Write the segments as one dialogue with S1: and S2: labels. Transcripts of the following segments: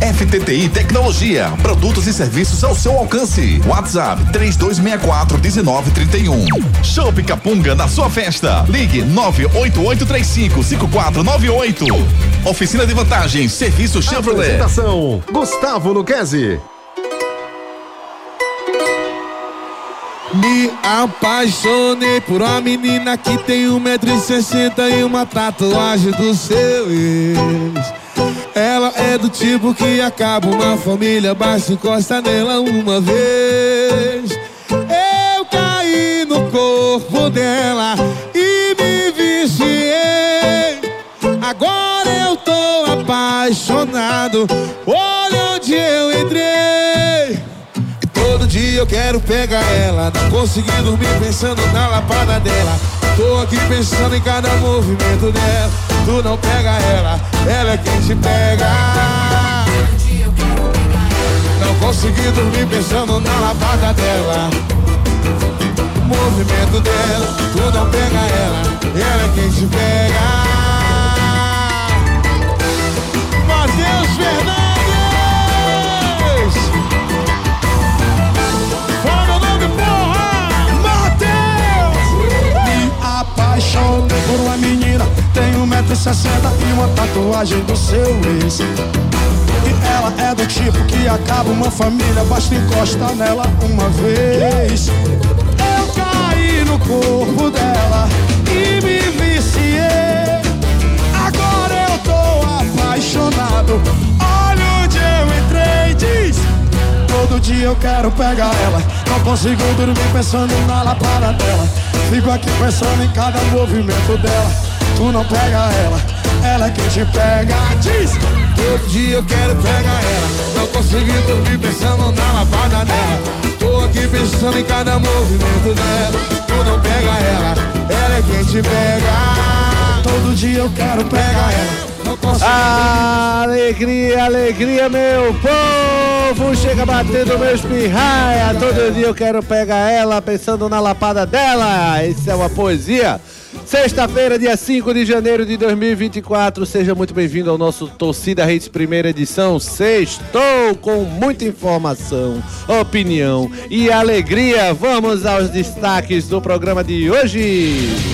S1: FTTI Tecnologia, produtos e serviços ao seu alcance. WhatsApp 3264 1931. Show Capunga na sua festa. Ligue 98835 5498. Oficina de vantagens, serviço Chevrolet.
S2: Apresentação: Gustavo Luquezzi.
S3: Me apaixonei por uma menina que tem um metro e sessenta e uma tatuagem do seu ex. Ela é do tipo que acaba uma família, basta encosta nela uma vez. Eu caí no corpo dela e me viciei. Agora eu tô apaixonado. Olha onde eu entrei. E todo dia eu quero pegar ela. Não consegui dormir pensando na lapada dela. Tô aqui pensando em cada movimento dela. Tu não pega ela, ela é quem te pega. Não consegui dormir pensando na lapada dela. O movimento dela, tu não pega ela, ela é quem te pega. Matheus Fernandes! Fala meu nome, porra! Matheus!
S4: Me apaixonei por uma menina Tem 1,60m e uma tatuagem do seu ex. E ela é do tipo que acaba uma família Basta encostar nela uma vez. Eu caí no corpo dela e me viciei. Agora eu tô apaixonado. Olha onde eu entrei, diz. Todo dia eu quero pegar ela. Não consigo dormir pensando na lapada dela Fico aqui pensando em cada movimento dela. Tu não pega ela, ela é quem te pega. Diz!
S3: Todo dia eu quero pegar ela. Não consegui dormir pensando na lavada dela. Tô aqui pensando em cada movimento dela. Tu não pega ela, ela é quem te pega
S4: Todo dia eu quero pegar ela consigo
S5: Alegria, alegria, meu povo! Chega batendo meu espirraia. Todo dia eu quero pegar ela pensando na lapada dela. Isso é uma poesia. Sexta-feira, dia 5 de janeiro de 2024. Seja muito bem-vindo ao nosso Torcida Redes primeira edição. Sextou com muita informação, opinião e alegria. Vamos aos destaques do programa de hoje.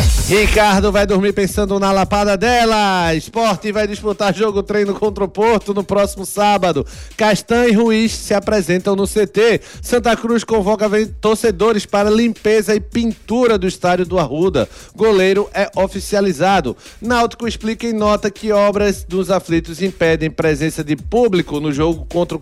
S5: Ricardo vai dormir pensando na lapada dela. Esporte vai disputar jogo treino contra o Porto no próximo sábado. Castan e Ruiz se apresentam no CT. Santa Cruz convoca torcedores para limpeza e pintura do estádio do Arruda. Goleiro é oficializado. Náutico explica em nota que obras dos aflitos impedem presença de público no jogo contra o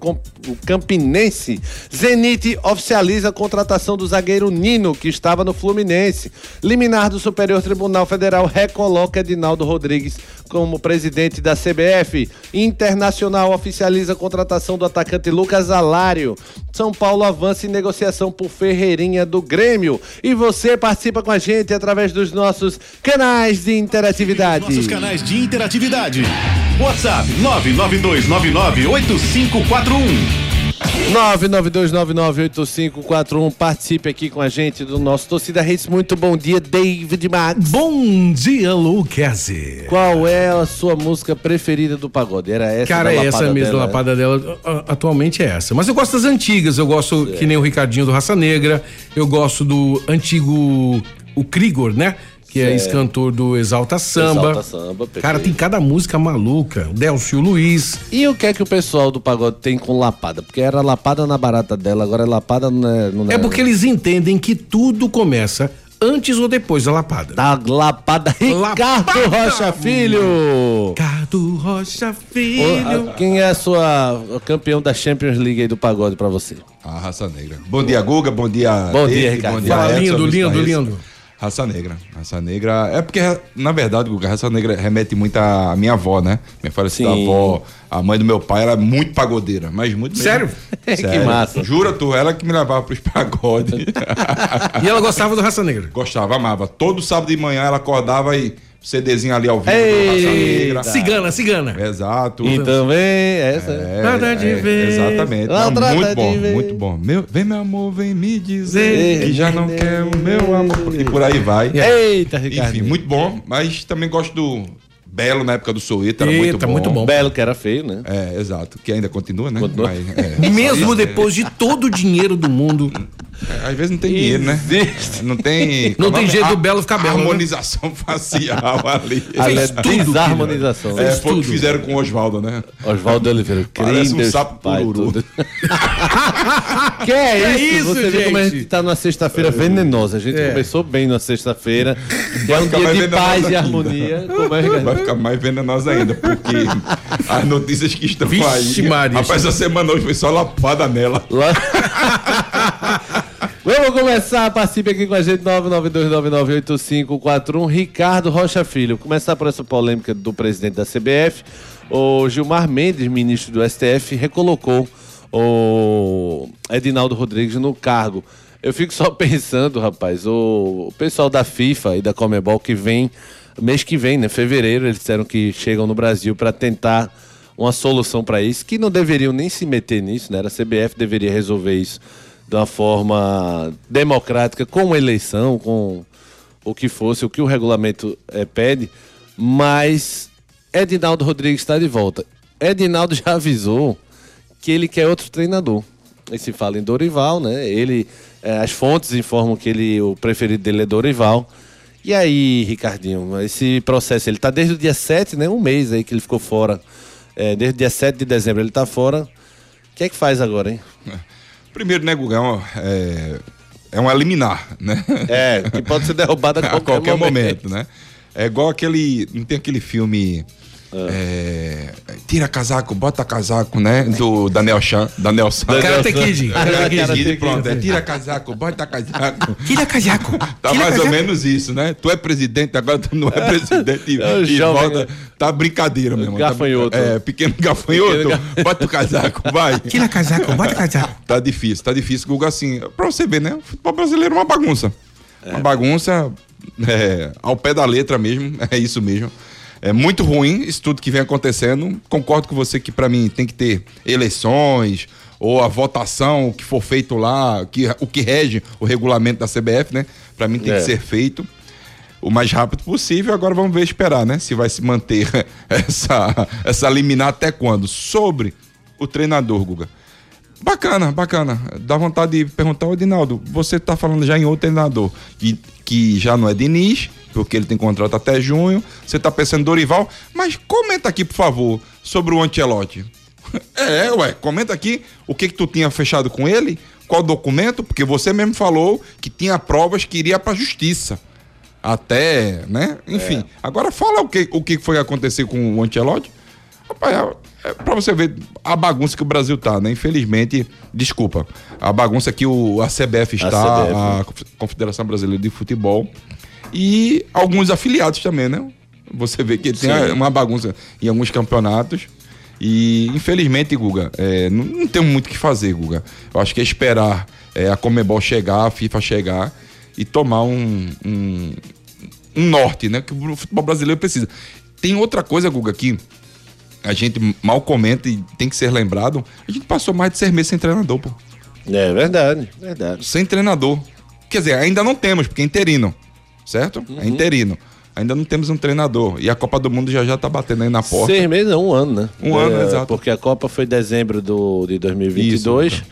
S5: Campinense. Zenit oficializa a contratação do zagueiro Nino, que estava no Fluminense. Liminar do Superior Tribunal Federal recoloca Edinaldo Rodrigues como presidente da CBF. Internacional oficializa a contratação do atacante Lucas Alário. São Paulo avança em negociação por Ferreirinha do Grêmio. E você participa com a gente através dos nossos canais de interatividade.
S1: Nossos canais de interatividade. WhatsApp 992998541.
S5: 992998541. Participe aqui com a gente do nosso Torcida Reis. Muito bom dia, David Max.
S6: Bom dia, Lucas.
S5: Qual é a sua música preferida do pagode? Era essa
S6: Cara,
S5: da
S6: é essa mesmo,
S5: dela,
S6: lapada dela. a- Atualmente é essa. Mas eu gosto das antigas. Eu gosto, que nem o Ricardinho do Raça Negra. Eu gosto do antigo. O Krigor, né? Que é
S5: Certo.
S6: ex-cantor do Exalta Samba.
S5: Exalta Samba, perfeito.
S6: Cara, tem cada música maluca. Delcio Luiz.
S5: E o que é que o pessoal do pagode tem com lapada? Porque era lapada na barata dela, agora é lapada não é. Não
S6: É porque eles entendem que tudo começa antes ou depois da lapada.
S5: Da lapada Ricardo
S6: Lapada!
S5: Rocha Filho!
S6: Ricardo Rocha Filho.
S5: Ô, a- Quem é a sua campeão da Champions League aí do pagode pra você?
S7: A raça negra. Bom dia, Guga. Bom dia.
S5: Bom dia, Ricardo.
S7: Bom dia,
S6: Fala,
S7: Edson,
S6: lindo, lindo, lindo.
S7: Raça Negra. Raça Negra. É porque, na verdade, Guga, Raça Negra remete muito à minha avó, né? Minha falecida
S5: Sim.
S7: avó, a mãe do meu pai era muito pagodeira, mas muito mesmo.
S6: Sério?
S5: Que massa.
S7: Jura tu, ela que me levava pros pagodes.
S6: E ela gostava do Raça Negra.
S7: Gostava, amava. Todo sábado de manhã ela acordava e CDzinho ali ao vivo
S5: Ei.
S6: Cigana, cigana.
S7: Exato.
S5: E também, essa.
S7: É,
S6: Nada de
S7: é,
S6: ver.
S7: Exatamente.
S5: Não,
S7: muito
S5: de
S7: bom,
S5: ver.
S7: muito bom. Meu, vem, meu amor, vem me dizer que já não quer o meu amor. E por aí vai.
S5: Eita, Ricardo.
S7: Enfim, muito bom, mas também gosto do Belo na época do Soeto, era muito bom.
S6: muito bom.
S5: Belo que era feio, né?
S7: É, exato. Que ainda continua, né?
S5: Continua.
S7: Mas, é,
S6: Mesmo depois de todo o dinheiro do mundo.
S7: É, às vezes não tem dinheiro, né? Não tem.
S6: Não tem
S7: é?
S6: jeito do Belo ficar belo, né?
S7: Harmonização facial ali.
S5: Ali é
S6: tudo, filho.
S5: desarmonização.
S7: É,
S5: né?
S7: foi o que fizeram com o Oswaldo, né?
S5: Oswaldo Oliveira.
S7: Parece um sapo
S5: Pai,
S7: pururu.
S5: tudo. que é
S6: É
S5: isso?
S6: isso,
S5: Você vê como a
S6: gente?
S5: gente tá numa sexta-feira venenosa. A gente
S6: É.
S5: começou bem numa sexta-feira. É um dia de paz e harmonia. Como é, Ricardo?
S7: Vai ficar mais venenosa ainda, porque as notícias que estão
S6: Vixe,
S7: aí.
S6: Maria.
S7: Rapaz, essa semana hoje foi só lapada nela.
S5: Lá- Vamos começar, participe aqui com a gente, 992998541, Ricardo Rocha Filho. Começar por essa polêmica do presidente da CBF. O Gilmar Mendes, ministro do STF, recolocou o Edinaldo Rodrigues no cargo. Eu fico só pensando, rapaz, o pessoal da FIFA e da Comebol que vem, mês que vem, né, fevereiro, eles disseram que chegam no Brasil para tentar uma solução para isso, que não deveriam nem se meter nisso, né? A CBF deveria resolver isso de uma forma democrática, com eleição, com o que fosse, o que o regulamento eh, pede, mas Edinaldo Rodrigues está de volta. Edinaldo já avisou que ele quer outro treinador. E se fala em Dorival, né? Ele, eh, as fontes informam que ele, o preferido dele é Dorival. E aí, Ricardinho, esse processo, ele tá desde o dia 7, né? Um mês aí que ele ficou fora. Eh, desde o dia 7 de dezembro ele tá fora. O que é que faz agora, hein?
S7: Primeiro, né, Guga? É é, é um eliminar, né?
S5: É, que pode ser derrubado a
S7: a
S5: qualquer,
S7: qualquer
S5: momento.
S7: momento, né? É igual aquele. Não tem aquele filme. É, tira casaco, bota casaco, né? Do Daniel Chan. Daniel San.
S6: Karate Kid.
S5: Ah,
S6: Karate Kid.
S7: Pronto, é tira casaco, bota casaco.
S6: Tira casaco.
S7: Tá mais ou menos isso, né? Tu é presidente, agora tu não é presidente e,
S5: É
S7: e volta. Tá brincadeira, meu irmão. Tá-
S5: Gafanhoto.
S7: é, pequeno gafanhoto.
S5: Pequeno
S7: Bota o casaco, vai.
S6: Tira casaco, bota casaco.
S7: Tá difícil, tá difícil, Guga, assim, pra você ver, né? O futebol brasileiro é uma bagunça. Uma bagunça é, ao pé da letra mesmo, é isso mesmo. É muito ruim isso tudo que vem acontecendo. Concordo com você que pra mim tem que ter eleições ou a votação, que for feito lá, que, o que rege o regulamento da CBF, né? Pra mim tem
S5: É.
S7: que ser feito o mais rápido possível. Agora vamos ver esperar, né? Se vai se manter essa, essa liminar até quando. Sobre o treinador, Guga. Bacana, bacana. Dá vontade de perguntar, ô Edinaldo, você tá falando já em outro treinador, que, que já não é Diniz, porque ele tem contrato até junho, você tá pensando em Dorival, mas comenta aqui, por favor, sobre o Ancelotti. É, ué, comenta aqui o que que tu tinha fechado com ele, qual documento, porque você mesmo falou que tinha provas que iria pra justiça. Até, né? Enfim. Agora fala o que, o que foi acontecer com o Ancelotti. Rapaz, é, pra você ver a bagunça que o Brasil tá, né? Infelizmente, desculpa, a bagunça que o, a CBF está,
S5: CBF,
S7: a, Confederação Brasileira de Futebol, e alguns afiliados também, né? Você vê que tem
S5: Sim.
S7: uma bagunça em alguns campeonatos. E, infelizmente, Guga, é, não, não tem muito o que fazer, Guga. Eu acho que é esperar é, a Comebol chegar, a FIFA chegar e tomar um, um, um norte, né? Que o futebol brasileiro precisa. Tem outra coisa, Guga, que a gente mal comenta e tem que ser lembrado. A gente passou mais de seis meses sem treinador, pô.
S5: É verdade, verdade.
S7: Sem treinador. Quer dizer, ainda não temos, porque é interino. Certo? É interino. Ainda não temos um treinador. E a Copa do Mundo já já tá batendo aí na porta.
S5: Seis meses, não, um ano, né?
S7: Um ano,
S5: É,
S7: exato.
S5: Porque a Copa foi em dezembro do, de 2022.
S7: Isso.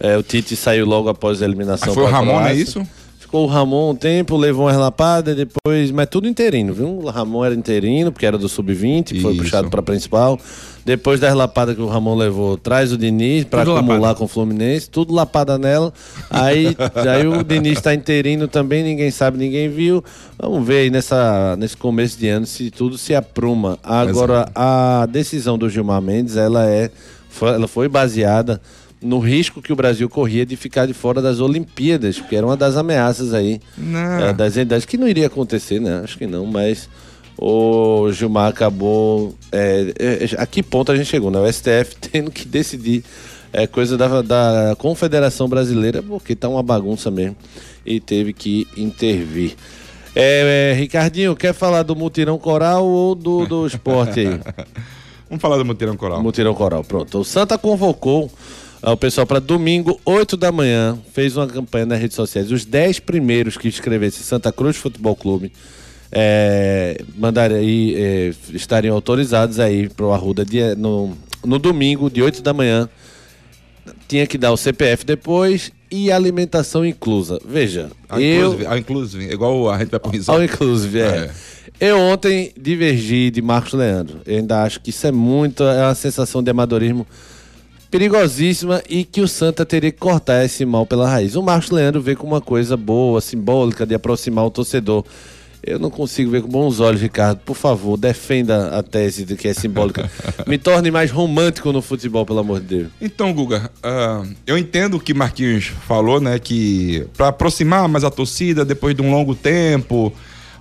S5: É, o Tite saiu logo após a eliminação.
S7: Ah, foi o Ramon, é isso?
S5: Ficou o Ramon um tempo, levou uma relapada, depois. Mas tudo interino, viu? O Ramon era interino, porque era do sub-20, que foi puxado pra principal. Depois da relapada que o Ramon levou, traz o Diniz pra
S6: Tudo
S5: acumular
S6: lapada.
S5: com o Fluminense, tudo lapada nela. Aí, aí o Diniz tá interino também, ninguém sabe, ninguém viu. Vamos ver aí nessa, nesse começo de ano se tudo se apruma. Agora, a decisão do Gilmar Mendes, ela é. foi- ela foi baseada no risco que o Brasil corria de ficar de fora das Olimpíadas, porque era uma das ameaças aí é, das entidades, que não iria acontecer, né? Acho que não, mas o Gilmar acabou. é, é, a que ponto a gente chegou, né? O STF tendo que decidir é, coisa da, da Confederação Brasileira, porque tá uma bagunça mesmo, e teve que intervir. É, Ricardinho, quer falar do mutirão coral ou do, do esporte aí?
S7: Vamos falar do Mutirão Coral.
S5: Mutirão Coral, pronto. O Santa convocou o pessoal para domingo, 8 da manhã, fez uma campanha nas redes sociais. Os 10 primeiros que escrevessem Santa Cruz Futebol Clube é, mandaram aí, é, estariam autorizados aí para o Arruda no, no domingo, de 8 da manhã. Tinha que dar o CPF depois e alimentação inclusa. Veja,
S7: A
S5: eu.
S7: inclusive, a inclusive, igual a gente vai pro
S5: All
S7: risado.
S5: inclusive, é. Eu ontem divergi de Marcos Leandro. Eu ainda acho que isso é muito, é uma sensação de amadorismo perigosíssima e que o Santa teria que cortar esse mal pela raiz. O Marcos Leandro vê como uma coisa boa, simbólica, de aproximar o torcedor. Eu não consigo ver com bons olhos, Ricardo. Por favor, defenda a tese de que é simbólica. Me torne mais romântico no futebol, pelo amor de Deus.
S7: Então, Guga, ah, eu entendo o que Marquinhos falou, né? Que para aproximar mais a torcida depois de um longo tempo.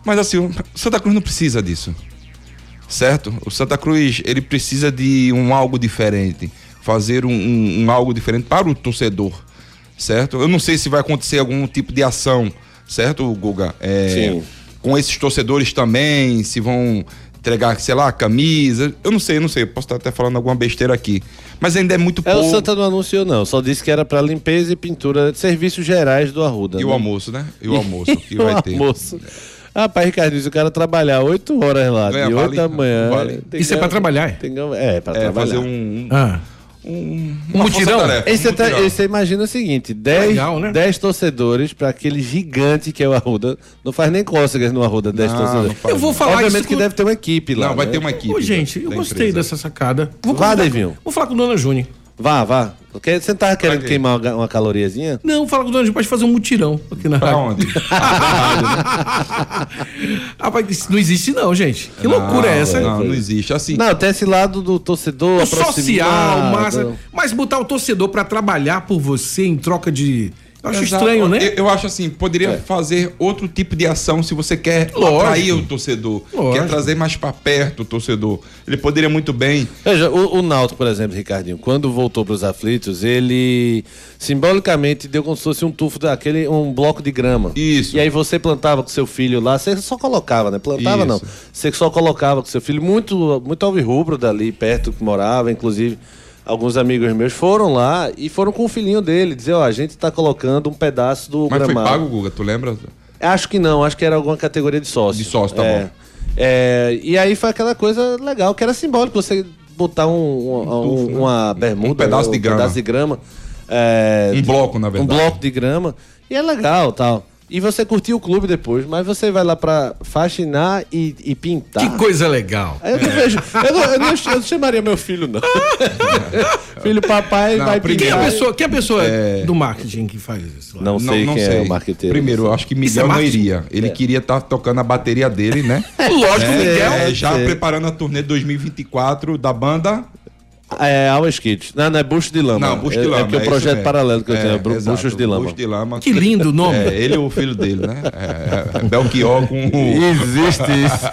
S7: Mas assim, o Santa Cruz não precisa disso. Certo? O Santa Cruz, ele precisa de um algo diferente. Fazer um, um- um algo diferente para o torcedor. Certo? Eu não sei se vai acontecer algum tipo de ação, certo, Guga? É,
S5: Sim.
S7: Com esses torcedores também, se vão entregar, sei lá, camisa. Eu não sei, eu não sei. Posso estar até falando alguma besteira aqui. Mas ainda é muito
S5: É,
S7: pouco.
S5: o Santa não anunciou, não. Só disse que era para limpeza e pintura de serviços gerais do Arruda.
S7: E o
S5: né?
S7: almoço, né? E o almoço que
S5: o
S7: vai ter.
S5: almoço. Rapaz, Ricardo, se o cara trabalhar 8 horas lá,
S7: Ganha
S5: de 8
S7: vale?
S5: da manhã.
S7: Vale.
S6: Isso é pra trabalhar, é?
S5: tem ganhar- é, pra
S7: É,
S5: trabalhar.
S7: fazer um.
S6: Ah.
S7: Um
S6: Um mutirão?
S5: Aí você,
S7: um
S5: tá, você imagina o seguinte: 10,
S6: Legal, né?
S5: 10 torcedores para aquele gigante que é o Arruda. Não faz nem cócegas no Arruda, 10
S7: Não,
S5: torcedores.
S7: não
S6: Eu vou falar
S5: Obviamente
S6: isso
S5: que
S6: com-
S5: deve ter uma equipe lá.
S7: Não, vai
S5: né?
S7: ter uma equipe.
S6: Ô, gente,
S7: da-
S6: eu
S7: da
S6: gostei
S7: empresa.
S6: dessa sacada. Vou
S5: Vá, Devinho.
S6: Vou falar com Dona Júnior.
S5: Vá, vá. Porque você não tava querendo queimar uma, uma caloriazinha?
S6: Não, vou falar com Dona Júnior, pode fazer um mutirão aqui na
S7: Pra
S6: rádio.
S7: onde?
S6: Rapaz, isso não existe não, gente. Que loucura é essa?
S7: Não, não existe. Assim,
S5: Não, tem esse lado do torcedor.
S6: O social,
S5: aproximado.
S6: massa. Mas botar o torcedor pra trabalhar por você em troca de. Eu acho
S7: Exato.
S6: estranho, né?
S7: Eu, eu acho assim, poderia fazer outro tipo de ação se você quer
S6: Lógico.
S7: atrair o torcedor,
S6: Lógico.
S7: quer trazer mais pra perto o torcedor. Ele poderia muito bem.
S5: Veja, o, o Náutico, por exemplo, Ricardinho, quando voltou para os aflitos, ele simbolicamente deu como se fosse um tufo daquele, um bloco de grama.
S7: Isso.
S5: E aí você plantava com seu filho lá, você só colocava, né? Plantava
S7: Isso.
S5: não. Você só colocava com seu filho, muito, muito alvirrubro dali perto que morava, inclusive. Alguns amigos meus foram lá e foram com o filhinho dele, dizer, ó, a gente tá colocando um pedaço do
S7: Mas foi
S5: gramado.
S7: pago, Guga, tu lembra?
S5: Acho que não, acho que era alguma categoria de sócio.
S7: De sócio, tá
S5: é.
S7: bom.
S5: É, e aí foi aquela coisa legal, que era simbólico, você botar um, um- um-
S7: né?
S5: uma bermuda,
S7: Um pedaço de grama.
S5: pedaço de grama. é,
S7: Um bloco, na
S5: um
S7: verdade.
S5: bloco de grama. E é legal tal. E você curtiu o clube depois, mas você vai lá pra faxinar e, e pintar.
S6: Que coisa legal.
S5: Aí eu não vejo. Eu não, eu não eu não chamaria meu filho, não. filho papai
S7: Não,
S5: vai
S7: primeiro-
S6: Quem é
S5: pintar.
S6: a pessoa, quem é a pessoa do marketing que faz isso?
S5: Não sei quem é o marqueteiro.
S7: Primeiro, eu acho que Miguel
S6: é
S7: não iria. Ele queria estar tocando a bateria dele, né?
S6: Lógico,
S7: É,
S6: Miguel.
S7: é, já
S5: sei.
S7: preparando a turnê 2024 da banda.
S5: É, Always Kids. Não, não é Bucho de Lama.
S7: Não, Bucho
S5: é,
S7: de Lama.
S5: É porque o
S7: isso
S5: projeto paralelo que eu
S7: É,
S5: tenho, é Bru-
S7: exato,
S5: Buchos de Lama.
S7: Bucho de Lama.
S6: Que lindo o nome.
S7: É, ele e o filho dele, né? É, é, Belchior com o...
S5: Existe isso.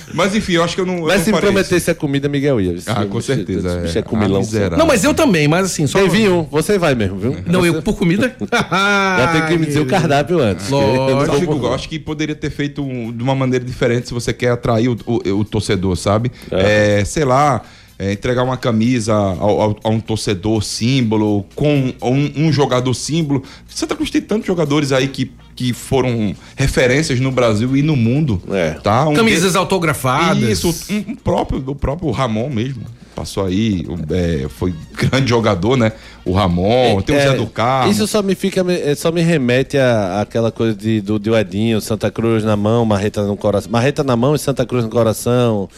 S7: Mas enfim, eu acho que eu não. eu
S5: Mas
S7: não
S5: se me prometesse a comida, Miguel ia.
S7: Ah, com certeza,
S5: Esse
S7: é.
S5: bicho é
S7: Ah,
S5: comilão.
S7: miserável.
S6: Não, mas eu também, mas assim, só.
S5: Devinho, você vai mesmo, viu?
S6: Não, eu por comida?
S5: Já tem que me dizer o cardápio antes.
S6: Lógico.
S5: Eu
S7: Eu acho, eu que poderia ter feito um- de uma maneira diferente se você quer atrair o, o- o torcedor, sabe? É, sei lá, é, entregar uma camisa ao- ao- a um torcedor símbolo, com um, um jogador símbolo. Santa Cruz tem tantos jogadores aí que, que foram referências no Brasil e no mundo.
S5: É.
S7: Tá? Um
S6: Camisas autografadas.
S7: Isso, um, um próprio, o próprio Ramon mesmo. Passou aí, é, foi grande jogador, né? O Ramon, tem o
S5: É,
S7: Zé do Carmo.
S5: Isso só me fica, é, só me remete à àquela coisa de, do, do Edinho, Santa Cruz na mão, marreta no coração. Marreta na mão e Santa Cruz no coração.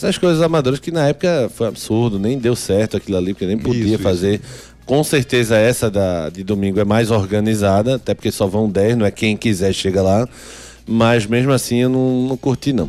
S5: Essas coisas amadoras que na época foi absurdo, nem deu certo aquilo ali, porque nem podia
S7: Isso,
S5: fazer. Com certeza essa da, de domingo é mais organizada, até porque só vão 10, não é quem quiser chega lá. Mas mesmo assim eu não, não curti, não.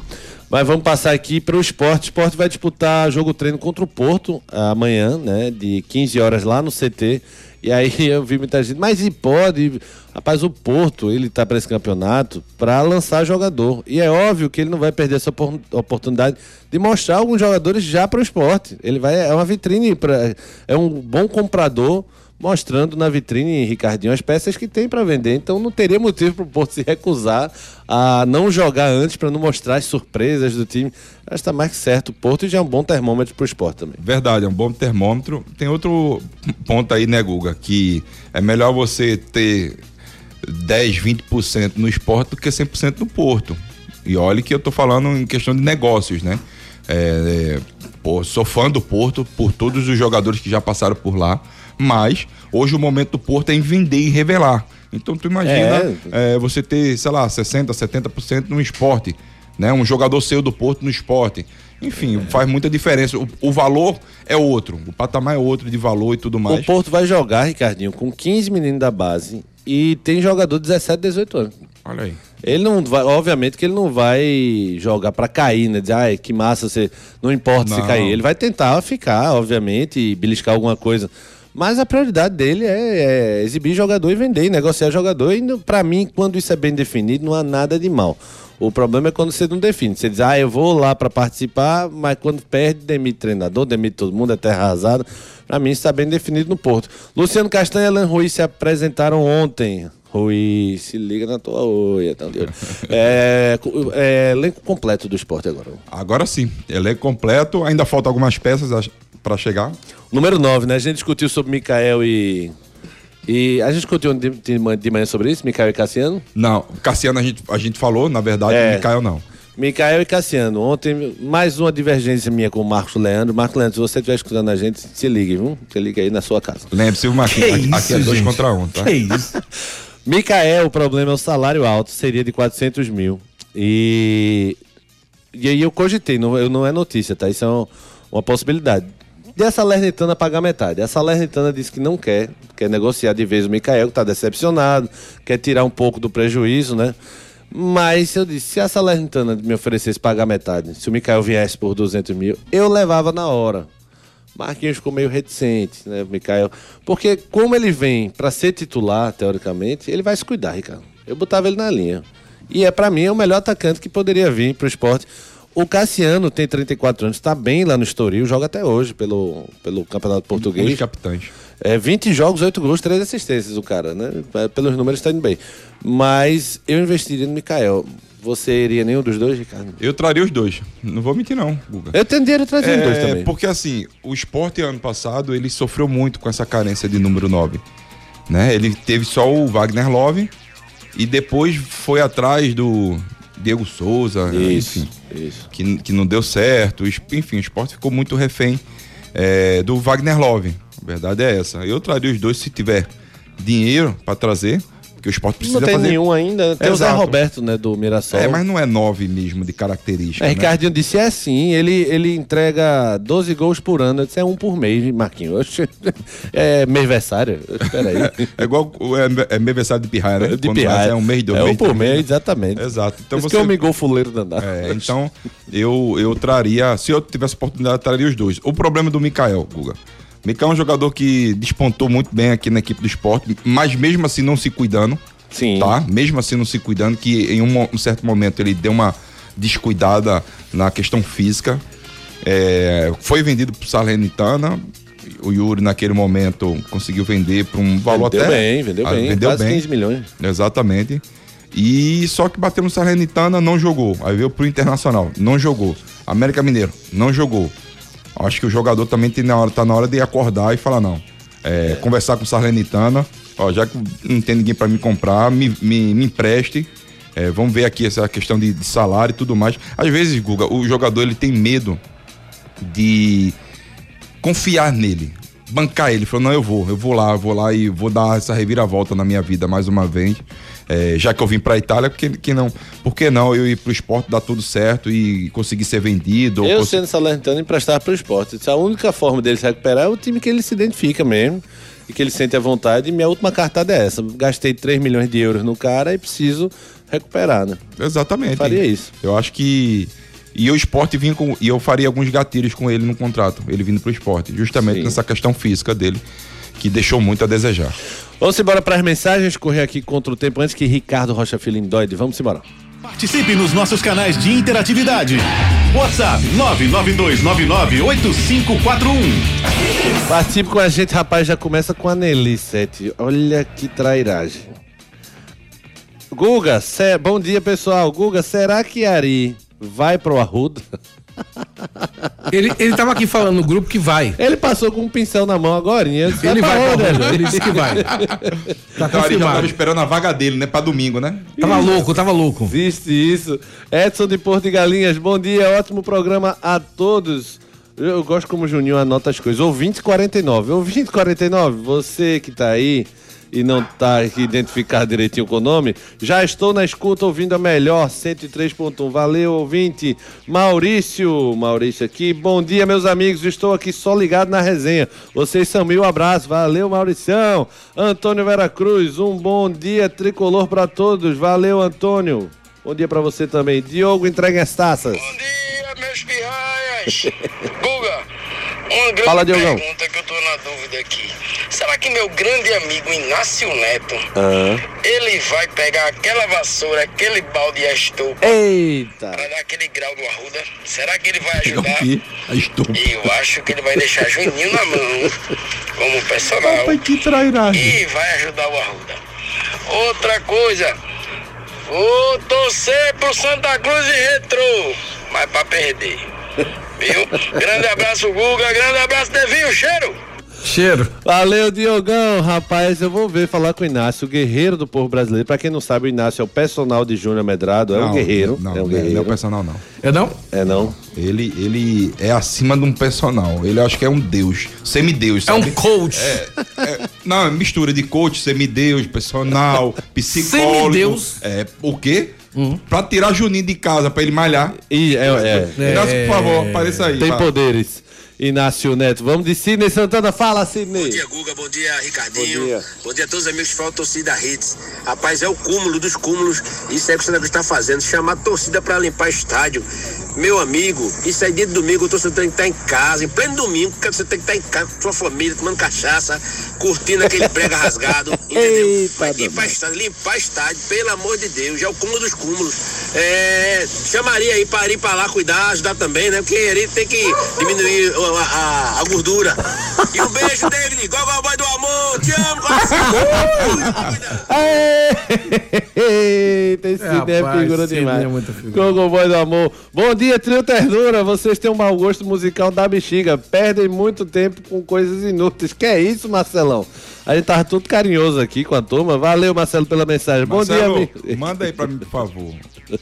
S5: Mas vamos passar aqui para o esporte. O esporte vai disputar jogo treino contra o Porto amanhã, né? De 15 horas lá no CT. E aí eu vi muita gente, mas e pode? Rapaz, o Porto, ele tá para esse campeonato para lançar jogador. E é óbvio que ele não vai perder essa opor- oportunidade de mostrar alguns jogadores já para o esporte. Ele vai, é uma vitrine, pra, é um bom comprador mostrando na vitrine, Ricardinho, as peças que tem para vender. Então não teria motivo para o Porto se recusar a não jogar antes para não mostrar as surpresas do time. Acho que está mais que certo. O Porto já é um bom termômetro para o esporte também.
S7: Verdade, é um bom termômetro. Tem outro ponto aí, né, Guga? Que é melhor você ter 10, 20% no esporte do que 100% no Porto. E olha que eu tô falando em questão de negócios, né? É, é, pô, sou fã do Porto por todos os jogadores que já passaram por lá, mas hoje o momento do Porto é em vender e revelar. Então tu imagina é, você ter, sei lá, 60, 70% no esporte, né? Um jogador seu do Porto no esporte. Enfim, faz muita diferença. O, o valor é outro, o patamar é outro de valor e tudo mais.
S5: O Porto vai jogar, Ricardinho, com 15 meninos da base e tem jogador de 17, 18 anos.
S7: Olha aí.
S5: Ele não vai, obviamente que ele não vai jogar pra cair, né? Dizer, ai, que massa, você não importa se
S7: Não.
S5: cair. Ele vai tentar ficar, obviamente, e beliscar alguma coisa. Mas a prioridade dele é, é exibir jogador e vender, negociar jogador. E para mim, quando isso é bem definido, não há nada de mal. O problema é quando você não define. Você diz, ah, eu vou lá para participar, mas quando perde, demite treinador, demite todo mundo, é terra arrasada. Pra mim, isso está bem definido no Porto. Luciano Castanha e Alan Ruiz se apresentaram ontem. Rui, se liga na tua oia, tá olho. É, é, elenco completo do esporte agora.
S7: Agora sim, ele é completo, ainda falta algumas peças para chegar.
S5: Número 9, né? A gente discutiu sobre Mikael e. E a gente discutiu de, de manhã- sobre isso, Mikael e Cassiano?
S7: Não, Cassiano a gente, a gente falou, na verdade,
S5: É.
S7: o Mikael não.
S5: Mikael e Cassiano. Ontem, mais uma divergência minha com o Marcos Leandro. Marcos Leandro, se você estiver escutando a gente, se ligue, viu? Se liga aí na sua casa.
S7: Lembre-se, o Marquinhos, aqui, aqui é dois contra um, tá?
S6: Que isso?
S5: Mikael, o problema é o salário alto, seria de 400 mil. E, e aí eu cogitei, não, não é notícia, tá? Isso é um- uma possibilidade. Dessa Salernitana pagar metade. A Salernitana disse que não quer, quer negociar de vez o Mikael, que tá decepcionado, quer tirar um pouco do prejuízo, né? Mas eu disse, se a Salernitana me oferecesse pagar metade, se o Mikael viesse por 200 mil, eu levava na hora. Marquinhos ficou meio reticente, né, Mikael? Porque como ele vem pra ser titular, teoricamente, ele vai se cuidar, Ricardo. Eu botava ele na linha. E é para mim o melhor atacante que poderia vir pro esporte. O Cassiano tem 34 anos, tá bem lá no Estoril, joga até hoje pelo, pelo Campeonato Português.
S7: capitães.
S5: É 20 jogos, 8 gols, 3 assistências o cara, né? É, Pelos números está indo bem. Mas eu investiria no Mikael. Você iria nenhum dos dois, Ricardo?
S7: Eu traria os dois. Não vou mentir, não, Guga.
S5: Eu dinheiro trazendo
S7: É,
S5: dois também.
S7: porque assim, o esporte ano passado, ele sofreu muito com essa carência de número 9. Né? Ele teve só o Wagner Love e depois foi atrás do Diego Souza,
S5: Isso,
S7: enfim,
S5: isso.
S7: que, que não deu certo. Enfim, o esporte ficou muito refém é, do Wagner Love. A verdade é essa. Eu traria os dois se tiver dinheiro para trazer, porque o esporte precisa
S5: Não tem
S7: fazer.
S5: nenhum ainda. Tem o Zé. Roberto, né, do Mirassol.
S7: É, mas não é 9 mesmo de característica.
S5: É,
S7: né?
S5: Ricardinho disse, é sim, ele, ele entrega 12 gols por ano. Eu disse, é um por mês, Marquinhos. Oxe, É mêsversário. Espera aí.
S7: É igual o- é, é de pirraia, né?
S5: De
S7: Quando
S5: pirraia.
S7: É um mês, dois
S5: É um
S7: mês,
S5: por
S7: três
S5: mês,
S7: meses.
S5: exatamente.
S7: Exato. Então
S5: Isso
S7: você.
S5: que eu me gol fuleiro danado.
S7: É, então, eu, eu traria. Se eu tivesse oportunidade, eu traria os dois. O problema do Mikael, Guga. Mikael é um jogador que despontou muito bem aqui na equipe do esporte, mas mesmo assim não se cuidando.
S5: Sim.
S7: Tá? Mesmo assim não se cuidando, que em um, um certo momento ele deu uma descuidada na questão física. É, foi vendido pro Salernitana. O Yuri, naquele momento, conseguiu vender por um valor
S5: Vendeu
S7: até.
S5: bem, vendeu
S7: Ah,
S5: bem.
S7: Vendeu
S5: quase
S7: bem.
S5: 15 milhões.
S7: Exatamente. E só que bateu no Salernitana, não jogou. Aí veio pro Internacional, não jogou. América Mineiro, não jogou. Acho que o jogador também tem na hora, tá na hora de acordar e falar, não. É, Conversar com o Salernitana, ó, já que não tem ninguém para me comprar, me, me, me empreste. É, vamos ver aqui essa questão de, de salário e tudo mais. Às vezes, Guga, o jogador ele tem medo de confiar nele, bancar ele. Falou, não, eu vou, eu vou lá, eu vou lá e vou dar essa reviravolta na minha vida mais uma vez. É, já que eu vim pra Itália, porque que não, por que não eu ir pro esporte, dar tudo certo e conseguir ser vendido?
S5: Eu,
S7: cons-
S5: sendo Salernitano, emprestar para o esporte. Disse, A única forma dele se recuperar é o time que ele se identifica mesmo e que ele sente à vontade. E minha última cartada é essa. Gastei 3 milhões de euros no cara e preciso recuperar, né?
S7: Exatamente.
S5: Faria isso.
S7: Eu acho que E o esporte vinha com. E eu faria alguns gatilhos com ele no contrato, ele vindo pro esporte. Justamente
S5: Sim.
S7: nessa questão física dele, que deixou muito a desejar.
S5: Vamos embora para as mensagens, correr aqui contra o tempo antes que Ricardo Rocha Filho endoide. Vamos embora.
S1: Participe nos nossos canais de interatividade. WhatsApp 992998541.
S5: Participe com a gente, rapaz, já começa com a Nelly 7. Olha que trairagem. Guga, se- bom dia pessoal. Guga, será que Ari vai pro Arruda?
S6: Ele, ele tava aqui falando no grupo que vai.
S5: Ele passou com um pincel na mão agora.
S6: Ele vai pra Arruda, ele disse que vai. Tá
S7: Então ele já tava esperando a vaga dele, né? Pra domingo, né?
S6: Tava louco, tava louco.
S5: Existe isso. Edson de Porto de Galinhas, bom dia, ótimo programa a todos. Eu, eu gosto como o Juninho anota as coisas. Ouvinte 49. Ouvinte 49, você que tá aí e não tá aqui identificado direitinho com o nome, já estou na escuta ouvindo a melhor 103.1. Valeu, ouvinte. Maurício, Maurício aqui. Bom dia, meus amigos. Estou aqui só ligado na resenha. Vocês são mil abraço. Valeu, Mauricião. Antônio Vera Cruz, um bom dia tricolor para todos. Valeu, Antônio. Bom dia pra você também. Diogo, entregue as taças.
S8: Bom dia, meus pirraias. Guga, uma grande
S5: Fala, Diogão.
S8: pergunta que eu tô na dúvida aqui. Será que meu grande amigo Inácio Neto, ele vai pegar aquela vassoura, aquele balde e a estopa
S5: Eita!
S8: pra dar aquele grau do Arruda? Será que ele vai ajudar?
S7: A estopa.
S8: Eu acho que ele vai deixar Juninho na mão como personal
S7: que trairagem.
S8: e vai ajudar o Arruda. Outra coisa, vou torcer pro Santa Cruz e Retrô, mas pra perder. Viu? Grande abraço, Guga. Grande abraço, Devinho. Cheiro!
S6: Cheiro.
S5: Valeu, Diogão. Rapaz, eu vou ver falar com o Inácio, o guerreiro do povo brasileiro. Pra quem não sabe, o Inácio é o personal de Júnior Medrado. É um guerreiro.
S7: Não,
S5: é um
S7: não, não é
S5: guerreiro.
S7: o personal, não.
S6: É não?
S5: É não?
S7: Ele, ele é acima de um personal. Ele acho que é um deus. Semideus,
S6: É
S7: sabe?
S6: um coach.
S7: É, não, é mistura de coach, semideus, personal, psicólogo.
S6: Semideus?
S7: É, o quê? Pra tirar Juninho de casa, pra ele malhar.
S5: E, é, é.
S7: Inácio, por favor, apareça aí.
S5: Tem
S7: vai.
S5: poderes. Inácio Neto. Vamos de Sidney Santana. Fala, Sidney.
S9: Bom dia, Guga. Bom dia, Ricardinho.
S5: Bom
S9: Bom
S5: dia.
S9: dia, a todos os amigos que falam torcida Hits. Rapaz, é o cúmulo dos cúmulos. Isso é o que o Santa Cruz está fazendo. Chamar a torcida para limpar estádio. Meu amigo, isso aí dia de domingo, o torcedor tem que estar em casa, em pleno domingo, porque você tem que estar em casa com sua família, tomando cachaça, curtindo aquele brega rasgado. Entendeu?
S5: Eita,
S9: limpar estádio, limpar estádio, pelo amor de Deus, é o cúmulo dos cúmulos. É, chamaria aí para ir para lá cuidar, ajudar também, né? Porque ele tem que diminuir a, a- a gordura. E um beijo, David, Gogol Boy do Amor, te amo,
S5: Eita, esse
S6: É,
S5: é
S6: rapaz,
S5: figura
S6: Sidney
S5: demais.
S6: é muita figura.
S5: Gogo Boy do Amor. Bom dia, Trio Ternura. Vocês têm um mau gosto musical da bexiga. Perdem muito tempo com coisas inúteis. Que é isso, Marcelão? A gente tava tudo carinhoso aqui com a turma. Valeu, Marcelo, pela mensagem. Bom
S7: Marcelo,
S5: dia, amigo.
S7: manda aí pra mim, por favor.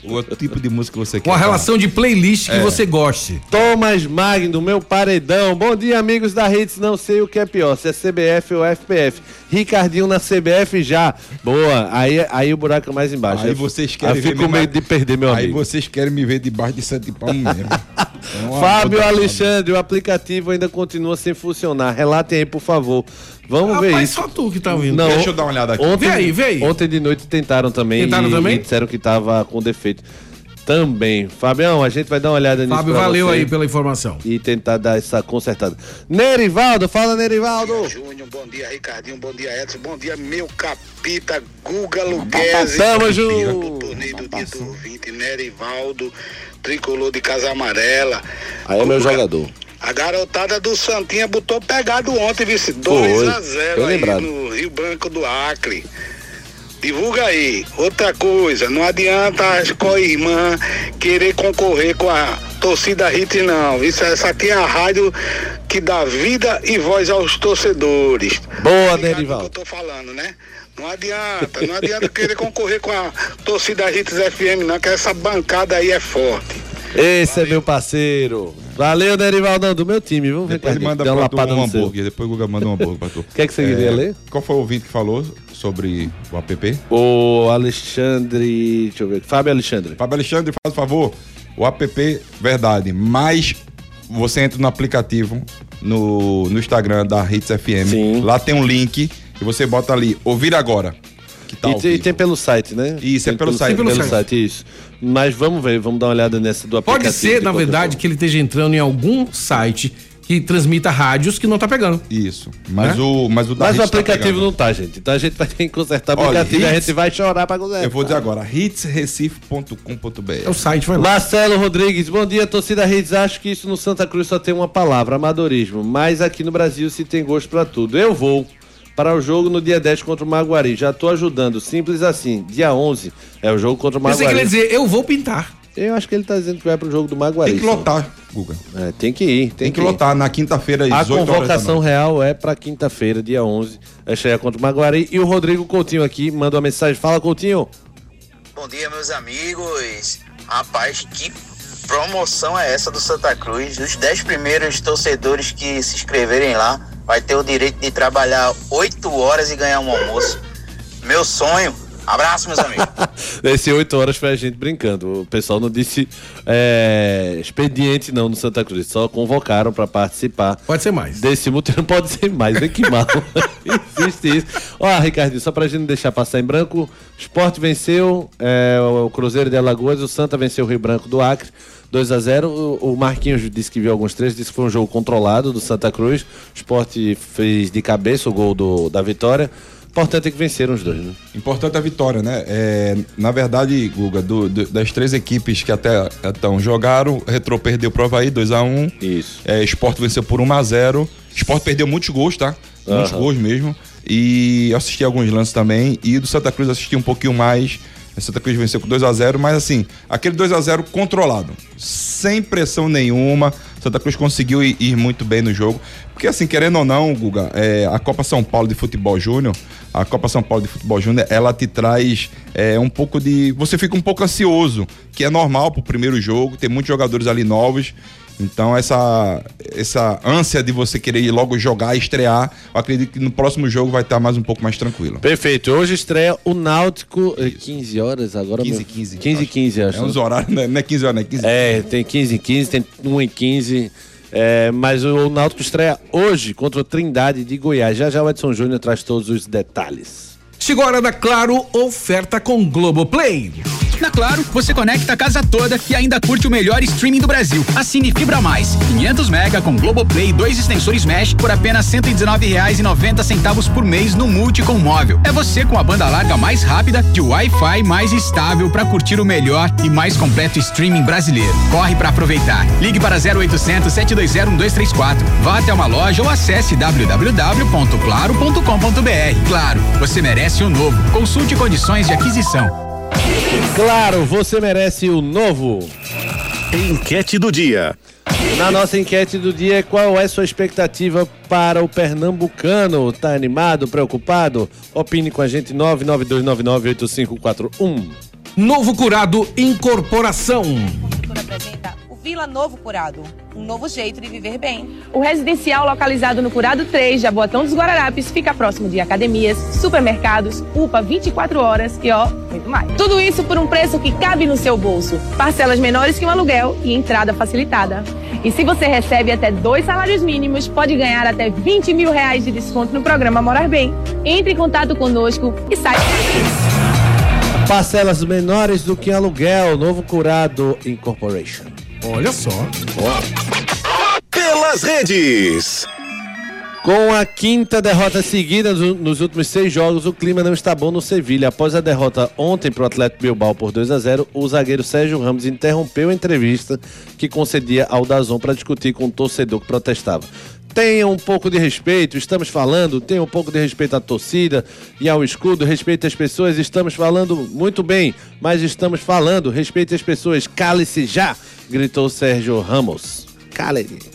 S7: O outro tipo de música que você quer.
S6: Com a
S7: tá?
S6: relação de playlist
S5: É.
S6: que você goste.
S5: Thomas Magno, meu paredão. Bom dia, amigos da Hits. Não sei o que é pior, se é CBF ou FPF. Ricardinho na CBF já. Boa. Aí, aí o buraco é mais embaixo.
S7: Aí vocês
S5: aí
S7: querem
S5: eu
S7: ver
S5: fico com medo de perder, meu
S7: Aí
S5: amigo.
S7: vocês querem me ver debaixo de sete palmos mesmo. Então,
S5: Fábio Alexandre, o aplicativo ainda continua sem funcionar. Relatem aí, por favor. Vamos ver
S6: Rapaz,
S5: isso.
S6: só tu que tá ouvindo.
S5: Não,
S7: Deixa eu dar uma olhada aqui.
S5: Ontem,
S6: Vê aí, vê aí.
S5: Ontem de noite tentaram também.
S6: Tentaram
S5: e,
S6: também?
S5: e disseram que tava com defeito. Também. Fabião, a gente vai dar uma olhada nisso.
S6: Fábio, valeu
S5: você
S6: aí pela informação.
S5: E tentar dar essa consertada. Nerivaldo, fala Nerivaldo.
S8: Júnior, bom dia, Ricardinho, bom dia, Edson, bom dia, meu capita, Guga Luquezzi.
S5: Tamo junto.
S8: torneio do dia do ouvinte, Nerivaldo, tricolor de Casa Amarela.
S5: Aí é meu jogador.
S8: A garotada do Santinha botou pegado ontem, vice.
S5: Foi,
S8: 2 a
S5: bem
S8: 0 aí
S5: lembrado.
S8: no Rio Branco do Acre. Divulga aí. Outra coisa, não adianta as co-irmã querer concorrer com a torcida Hit, não. Isso, essa aqui é a rádio que dá vida e voz aos torcedores.
S5: Boa,
S8: que
S5: Nerivaldo.
S8: eu tô falando, né? Não adianta, não adianta querer concorrer com a torcida Hits FM, não, que essa bancada aí é forte.
S5: Esse é meu parceiro. Valeu, Nerivaldão, do meu time. Vamos ver
S7: Depois ele manda
S5: uma
S7: pra tu
S5: lapada
S7: um hambúrguer. Depois o Guga manda um hambúrguer pra tu.
S5: Quer que você queria ler?
S7: Qual foi o ouvinte que falou sobre o app?
S5: O Alexandre. Deixa eu ver. Fábio Alexandre.
S7: Fábio Alexandre, faz favor. O app, verdade. Mas você entra no aplicativo, no, no Instagram da Hits FM.
S5: Sim.
S7: Lá tem um link e você bota ali, ouvir agora. Que tá
S5: E, tem- e tem pelo site, né?
S7: Isso, é
S5: Tem
S7: pelo site.
S5: Pelo,
S6: Pelo
S5: site. isso. Mas vamos ver, vamos dar uma olhada nessa do aplicativo.
S6: Pode ser, na verdade,
S5: forma.
S6: que ele esteja entrando em algum site que transmita rádios que não tá pegando.
S7: Isso. Mas
S6: Né?
S7: o mas o
S5: Mas o
S7: Hits tá
S5: aplicativo
S7: pegando.
S5: não tá, gente. Então a gente vai ter que consertar o
S7: Olha,
S5: aplicativo e a
S7: Hits-
S5: gente vai chorar pra consertar.
S7: Eu vou dizer agora, hitsrecife.com.br.
S6: É o site, vai lá.
S5: Marcelo Rodrigues, bom dia, torcida Redes. Acho que isso no Santa Cruz só tem uma palavra, amadorismo. Mas aqui no Brasil se tem gosto pra tudo. Eu vou para o jogo no dia 10 contra o Maguari. Já tô ajudando, simples assim. Dia 11 é o jogo contra o
S6: Pensei que ele ia
S5: Maguari.
S6: dizer, eu vou pintar.
S5: Eu acho que ele tá dizendo que vai pro jogo do Maguari.
S7: Tem que lotar, Guga.
S5: É, tem que ir, tem,
S7: Tem que
S5: ir.
S7: lotar na quinta-feira às
S5: A
S7: 18 horas da
S5: convocação real é pra quinta-feira, dia 11. É cheia contra o Maguari. E o Rodrigo Coutinho aqui manda uma mensagem. Fala, Coutinho.
S10: Bom dia, meus amigos. Rapaz, que promoção é essa do Santa Cruz? Os 10 primeiros torcedores que se inscreverem lá vai ter o direito de trabalhar 8 horas e ganhar um almoço. Meu sonho. Abraço, meus amigos.
S5: Esse 8 horas foi a gente brincando. O pessoal não disse é, expediente não no Santa Cruz. Só convocaram pra participar.
S6: Pode ser mais.
S5: Desse multi não pode ser mais, vem que mal. Existe isso. Ó, Ricardinho, só pra gente não deixar passar em branco, Sport venceu é, o Cruzeiro de Alagoas, o Santa venceu o Rio Branco do Acre. 2 a 0 O Marquinhos disse que viu alguns trechos, disse que foi um jogo controlado do Santa Cruz. O Sport fez de cabeça o gol do, da vitória. Importante é que venceram os dois, né?
S7: Importante a vitória, né? É, na verdade, Guga, do- do- das três equipes que até então jogaram, Retro perdeu pro Havaí 2x1.
S5: Isso.
S7: É, Sport venceu por 1x0. Sport perdeu muitos gols, tá? Muitos
S5: Aham.
S7: gols mesmo. E assisti alguns lances também. E do Santa Cruz assisti um pouquinho mais. O Santa Cruz venceu com 2x0, mas assim, aquele 2x0 controlado. Sem pressão nenhuma. Santa Cruz conseguiu ir, ir muito bem no jogo. Porque assim, querendo ou não, Guga, é, a Copa São Paulo de Futebol Júnior, a Copa São Paulo de Futebol Júnior, ela te traz é, um pouco de. Você fica um pouco ansioso, que é normal pro primeiro jogo, tem muitos jogadores ali novos. Então, essa, essa ânsia de você querer ir logo jogar e estrear, eu acredito que no próximo jogo vai estar mais um pouco mais tranquilo.
S5: Perfeito. Hoje estreia o Náutico. eh, 15 horas agora?
S7: 15
S5: meu-
S7: 15.
S5: 15 15, acho.
S7: É uns horários, né? não é 15 horas, não é 15
S5: É, tem 15 em 15, tem 1 em 15. É, mas o Náutico estreia hoje contra o Trindade de Goiás. Já já o Edson Júnior traz todos os detalhes.
S6: Chegou a hora da Claro, oferta com Globoplay.
S11: Na Claro, você conecta a casa toda e ainda curte o melhor streaming do Brasil. Assine Fibra Mais, 500 mega com Globoplay e dois extensores Mesh por apenas R$ 119,90 centavos por mês no Multi com móvel. É você com a banda larga mais rápida, de Wi-Fi mais estável para curtir o melhor e mais completo streaming brasileiro. Corre para aproveitar. Ligue para 0800 720 1234. Vá até uma loja ou acesse www.claro.com.br. Claro, você merece o novo. Consulte condições de aquisição.
S5: Claro, você merece o novo.
S2: Enquete do dia.
S5: Na nossa enquete do dia, qual é sua expectativa para o pernambucano? Tá animado, preocupado? Opine com a gente 992998541.
S6: Novo Curado Incorporação.
S12: apresenta o Vila Novo Curado, um novo jeito de viver bem.
S13: O residencial localizado no Curado 3, Jaboatão dos Guararapes, fica próximo de academias, supermercados, UPA 24 horas e ó, muito mais. Tudo isso por um preço que cabe no seu bolso. Parcelas menores que um aluguel e entrada facilitada. E se você recebe até dois salários mínimos, pode ganhar até 20 mil reais de desconto no programa Morar Bem. Entre em contato conosco e saiba.
S5: Parcelas menores do que aluguel, Novo Curado Incorporation.
S6: Olha só.
S2: Pelas redes.
S5: Com a quinta derrota seguida no- nos últimos seis jogos, o clima não está bom no Sevilha. Após a derrota ontem para o Atlético Bilbao por 2 a 0 o zagueiro Sérgio Ramos interrompeu a entrevista que concedia ao Dazon para discutir com o torcedor que protestava. Tenha um pouco de respeito, estamos falando, tenha um pouco de respeito à torcida e ao escudo, respeite as pessoas, estamos falando muito bem, mas estamos falando, respeite as pessoas, cale-se já, gritou Sérgio Ramos. Cale-se.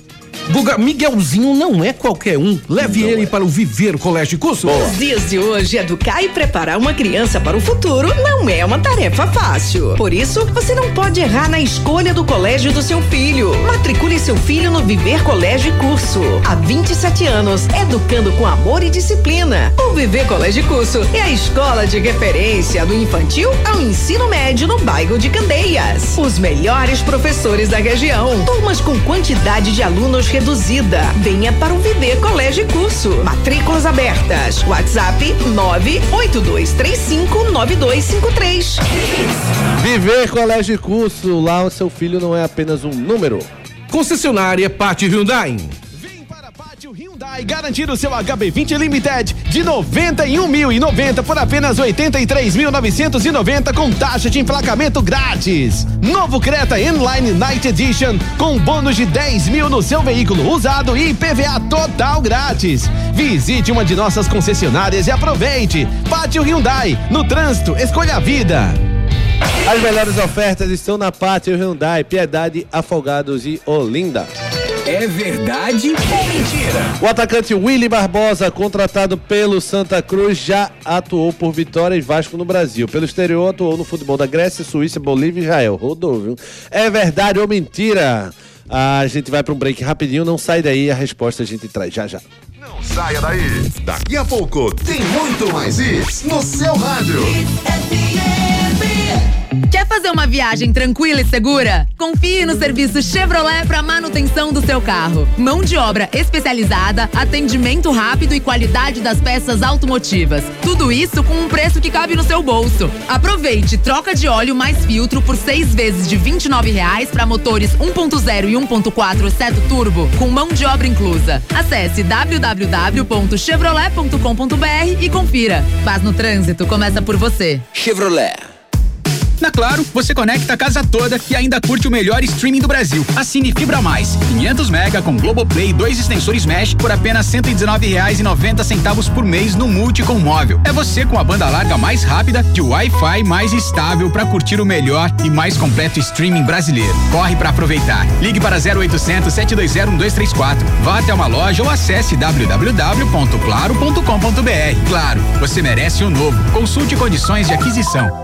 S6: Guga, Miguelzinho não é qualquer um. Leve ele para o Viver Colégio e Curso.
S14: Nos dias de hoje, educar e preparar uma criança para o futuro não é uma tarefa fácil. Por isso, você não pode errar na escolha do colégio do seu filho. Matricule seu filho no Viver Colégio e Curso. Há 27 anos, educando com amor e disciplina. O Viver Colégio e Curso é a escola de referência do infantil ao ensino médio no bairro de Candeias. Os melhores professores da região. Turmas com quantidade de alunos reduzida. Venha para o Viver Colégio e Curso. Matrículas abertas. WhatsApp 982359253.
S5: Viver Colégio e Curso, lá o seu filho não é apenas um número.
S6: Concessionária Pátio Hyundai.
S15: Hyundai garantir o seu HB20 Limited de 91.090 por apenas 83.990 com taxa de emplacamento grátis. Novo Creta Inline Night Edition com bônus de 10 mil no seu veículo usado e IPVA total grátis. Visite uma de nossas concessionárias e aproveite. Pátio Hyundai, no trânsito, escolha a vida.
S5: As melhores ofertas estão na Pátio Hyundai, Piedade, Afogados e Olinda.
S11: É verdade ou mentira?
S5: O atacante Willy Barbosa, contratado pelo Santa Cruz, já atuou por Vitória e Vasco no Brasil. Pelo exterior, atuou no futebol da Grécia, Suíça, Bolívia e Israel. Rodou, viu? É verdade ou mentira? A gente vai para um break rapidinho, não sai daí, a resposta a gente traz já já.
S1: Não saia daí. Daqui a pouco tem muito mais isso no seu rádio.
S16: Quer fazer uma viagem tranquila e segura? Confie no serviço Chevrolet para manutenção do seu carro. Mão de obra especializada, atendimento rápido e qualidade das peças automotivas. Tudo isso com um preço que cabe no seu bolso. Aproveite troca de óleo mais filtro por seis vezes de 29 reais para motores 1.0 e 1.4 seto turbo, com mão de obra inclusa. Acesse www.chevrolet.com.br e confira. Paz no trânsito começa por você.
S11: Chevrolet. Na Claro, você conecta a casa toda e ainda curte o melhor streaming do Brasil. Assine Fibra Mais, 500 mega com Globoplay e dois extensores Mesh por apenas R$ 119,90 por mês no Multi com móvel. É você com a banda larga mais rápida e o Wi-Fi mais estável para curtir o melhor e mais completo streaming brasileiro. Corre para aproveitar. Ligue para 0800 720 1234. Vá até uma loja ou acesse www.claro.com.br. Claro, você merece o um novo. Consulte condições de aquisição.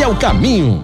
S15: é o caminho.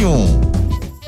S1: 31.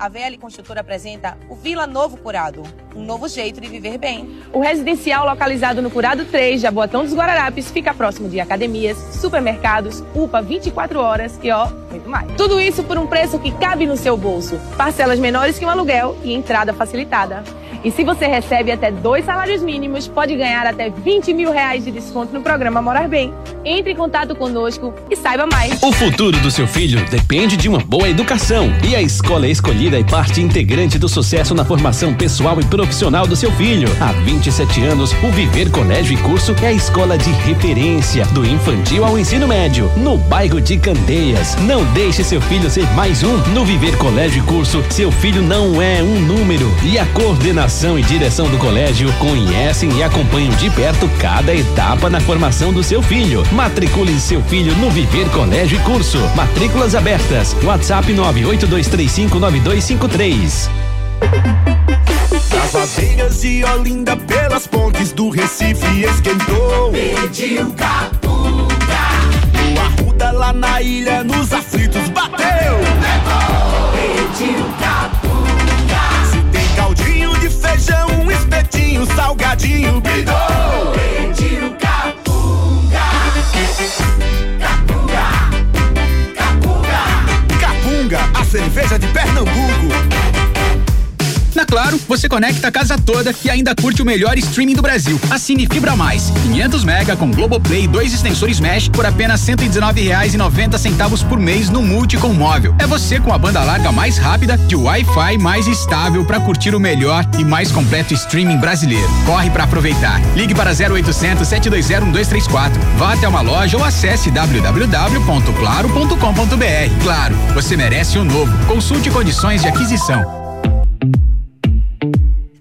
S12: A VL Construtora apresenta o Vila Novo Curado, um novo jeito de viver bem.
S13: O residencial localizado no Curado 3, Jaboatão dos Guararapes, fica próximo de academias, supermercados, UPA 24 horas e ó, muito mais. Tudo isso por um preço que cabe no seu bolso. Parcelas menores que um aluguel e entrada facilitada. E se você recebe até dois salários mínimos, pode ganhar até 20 mil reais de desconto no programa Morar Bem. Entre em contato conosco e saiba mais.
S17: O futuro do seu filho depende de uma boa educação. E a escola escolhida é parte integrante do sucesso na formação pessoal e profissional do seu filho. Há 27 anos, o Viver Colégio e Curso é a escola de referência do infantil ao ensino médio, no bairro de Candeias. Não deixe seu filho ser mais um. No Viver Colégio e Curso, seu filho não é um número. E a coordenação coordenação e direção do colégio conhecem e acompanham de perto cada etapa na formação do seu filho. Matricule seu filho no Viver Colégio e Curso. Matrículas abertas. WhatsApp 982359253.
S18: As vadeiras de Olinda pelas pontes do Recife esquentou.
S19: Pediu capunga.
S18: O Arruda lá na ilha nos salgadinho, bidou.
S19: Pediu capunga. Capunga. Capunga.
S18: Capunga, a cerveja de Pernambuco.
S11: Claro, você conecta a casa toda e ainda curte o melhor streaming do Brasil. Assine Fibra Mais, 500 mega com Globoplay e dois extensores Mesh por apenas R$ 119,90 por mês no Multi com móvel. É você com a banda larga mais rápida e o Wi-Fi mais estável para curtir o melhor e mais completo streaming brasileiro. Corre para aproveitar. Ligue para 0800 720 1234. Vá até uma loja ou acesse www.claro.com.br. Claro, você merece o um novo. Consulte condições de aquisição.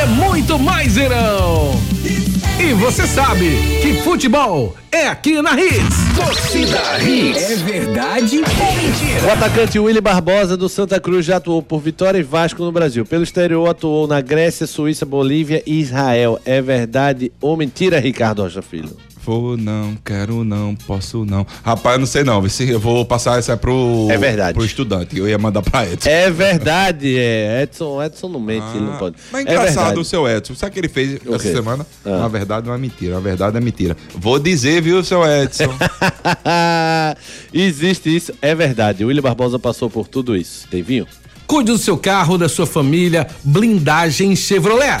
S6: É muito mais verão. E você sabe que futebol é aqui na Hits.
S1: Torcida Hits.
S6: É verdade ou mentira?
S5: O atacante Willy Barbosa do Santa Cruz já atuou por Vitória e Vasco no Brasil. Pelo exterior atuou na Grécia, Suíça, Bolívia e Israel. É verdade ou mentira, Ricardo Rocha Filho?
S7: Vou não, quero não, posso não. Rapaz, eu não sei não. Se eu vou passar essa pro.
S5: É verdade.
S7: Pro estudante. Eu ia mandar pra Edson.
S5: É verdade, é. Edson, Edson não mente,
S7: Ah,
S5: não pode.
S7: Mas
S5: é
S7: engraçado
S5: verdade.
S7: o seu Edson. Sabe o que ele fez
S5: O
S7: essa semana?
S5: Ah.
S7: Na verdade, não é mentira. Na verdade, é mentira. Vou dizer, viu, seu Edson?
S5: Existe isso, é verdade. O William Barbosa passou por tudo isso. Tem vinho?
S6: Cuide do seu carro, da sua família, blindagem Chevrolet.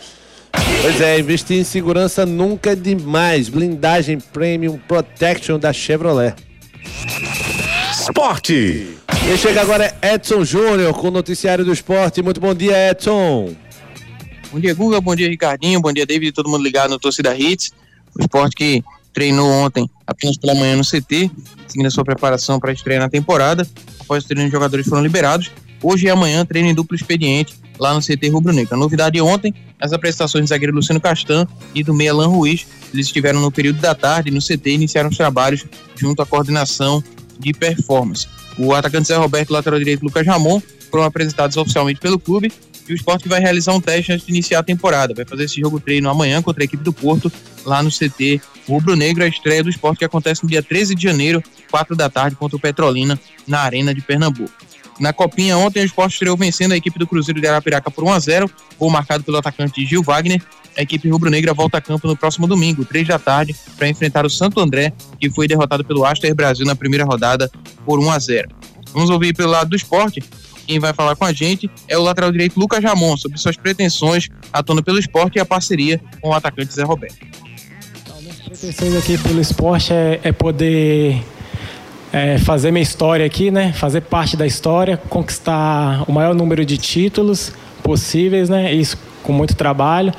S5: Pois é, investir em segurança nunca é demais. Blindagem Premium Protection da Chevrolet.
S2: Esporte.
S5: Quem chega agora é Edson Júnior com o noticiário do esporte. Muito bom dia, Edson.
S20: Bom dia, Guga. Bom dia, Ricardinho. Bom dia, David. Todo mundo ligado no Torcida Hits. O esporte que treinou ontem apenas pela manhã no CT, seguindo a sua preparação para a estreia na temporada. Após o treino, os jogadores foram liberados. Hoje e amanhã, treino em duplo expediente lá no CT Rubro Negro. A novidade ontem, as apresentações do zagueiro Luciano Castan e do meia Alan Ruiz. Eles estiveram no período da tarde no CT e iniciaram os trabalhos junto à coordenação de performance. O atacante Zé Roberto, lateral direito Lucas Ramon, foram apresentados oficialmente pelo clube e o esporte vai realizar um teste antes de iniciar a temporada. Vai fazer esse jogo treino amanhã contra a equipe do Porto, lá no CT Rubro Negro, a estreia do esporte que acontece no dia 13 de janeiro, 4 da tarde, contra o Petrolina, na Arena de Pernambuco. Na Copinha, ontem o esporte estreou vencendo a equipe do Cruzeiro de Arapiraca por 1 a 0 gol marcado pelo atacante Gil Wagner. A equipe rubro-negra volta a campo no próximo domingo, 3 da tarde, para enfrentar o Santo André, que foi derrotado pelo Aster Brasil na primeira rodada por 1 a 0 Vamos ouvir pelo lado do esporte. Quem vai falar com a gente é o lateral direito Lucas Ramon, sobre suas pretensões atuando pelo esporte e a parceria com o atacante Zé Roberto.
S21: pretensões aqui pelo esporte é, é poder é, fazer minha história aqui, né? Fazer parte da história, conquistar o maior número de títulos possíveis, né? Isso com muito trabalho.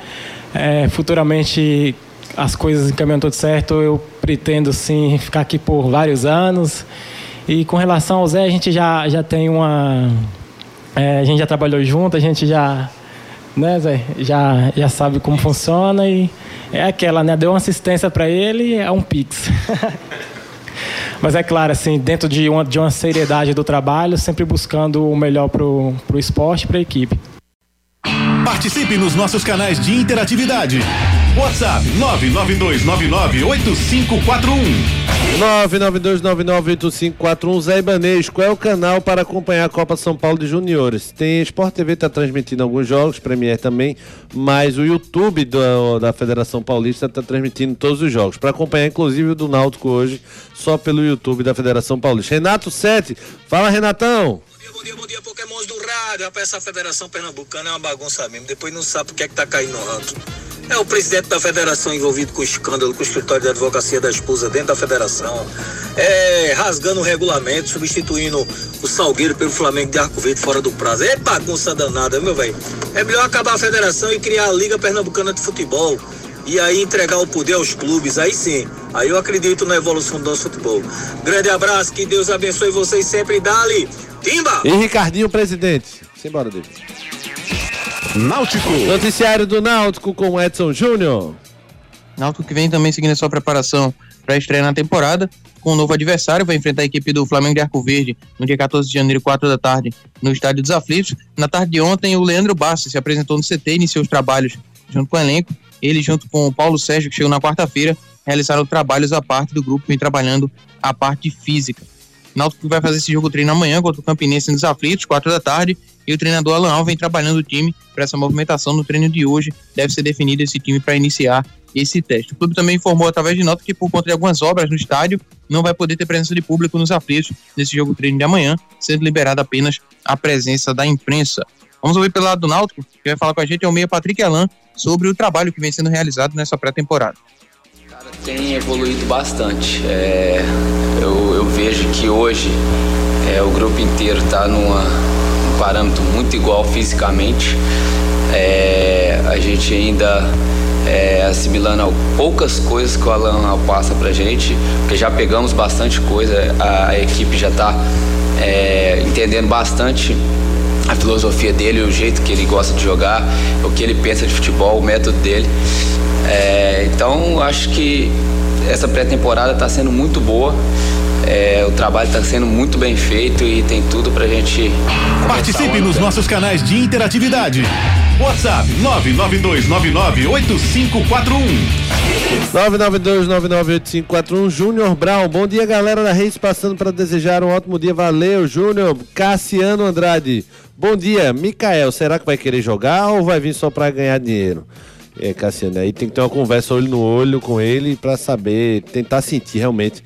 S21: É, futuramente as coisas encaminhando tudo certo, eu pretendo sim ficar aqui por vários anos. E com relação ao Zé, a gente já, já tem uma. é, a gente já trabalhou junto, a gente já né, Zé? Já, já sabe como funciona e é aquela, né? Deu uma assistência para ele, é um pix. Mas é claro, assim, dentro de uma, de uma seriedade do trabalho, sempre buscando o melhor pro, pro esporte e para a equipe.
S22: Participe nos nossos canais de interatividade. WhatsApp 992998541.
S5: 992998541 Zé Ibanês, qual é o canal para acompanhar a Copa São Paulo de Juniores? Tem Sport TV está transmitindo alguns jogos, Premier também, mas o YouTube do- da Federação Paulista está transmitindo todos os jogos. Para acompanhar, inclusive, o do Náutico hoje, só pelo YouTube da Federação Paulista. Renato Sete, fala Renatão.
S23: Rádio, rapaz, essa Federação Pernambucana é uma bagunça mesmo. Depois não sabe o que é que tá caindo no ranking. É o presidente da federação envolvido com o escândalo com o escritório de advocacia da esposa dentro da federação. É, rasgando o regulamento, substituindo o Salgueiro pelo Flamengo de Arco Verde fora do prazo. É bagunça danada, meu velho. É melhor acabar a federação e criar a Liga Pernambucana de Futebol. E aí entregar o poder aos clubes, aí sim. Aí eu acredito na evolução do nosso futebol. Grande abraço, que Deus abençoe vocês sempre. Dali, Timba!
S5: E Ricardinho, presidente. Simbora, David.
S22: Náutico.
S5: Noticiário do Náutico com Edson Júnior.
S20: Náutico que vem também seguindo a sua preparação para estreia na temporada, com um novo adversário, vai enfrentar a equipe do Flamengo de Arco Verde no dia 14 de janeiro, 4 da tarde, no Estádio dos Aflitos. Na tarde de ontem, o Leandro Bassi se apresentou no CT e iniciou os trabalhos junto com o elenco. Ele, junto com o Paulo Sérgio, que chegou na quarta-feira, realizaram trabalhos à parte do grupo, vem trabalhando a parte física. Náutico vai fazer esse jogo treino amanhã contra o Campinense nos Aflitos, 4 da tarde, e o treinador Alan Al vem trabalhando o time para essa movimentação. No treino de hoje deve ser definido esse time para iniciar esse teste. O clube também informou através de nota que por conta de algumas obras no estádio não vai poder ter presença de público nos aflitos nesse jogo treino de amanhã, sendo liberada apenas a presença da imprensa. Vamos ouvir pelo lado do Náutico, que vai falar com a gente é o meia Patrick Alan sobre o trabalho que vem sendo realizado nessa pré-temporada.
S24: tem evoluído bastante. É, eu, eu vejo que hoje é, o grupo inteiro está num parâmetro muito igual fisicamente. É, a gente ainda é, assimilando poucas coisas que o Alan passa pra gente, porque já pegamos bastante coisa, a, a equipe já está entendendo bastante a filosofia dele, o jeito que ele gosta de jogar, o que ele pensa de futebol, o método dele. É, então, acho que essa pré-temporada está sendo muito boa. É, o trabalho está sendo muito bem feito e tem tudo pra gente.
S22: Participe nos nossos canais de interatividade. WhatsApp 992998541.
S5: 992998541 Júnior Brown. Bom dia, galera da Reis, passando para desejar um ótimo dia. Valeu, Júnior. Cassiano Andrade. Bom dia, Micael. Será que vai querer jogar ou vai vir só para ganhar dinheiro? É, Cassiano, aí tem que ter uma conversa olho no olho com ele para saber, tentar sentir realmente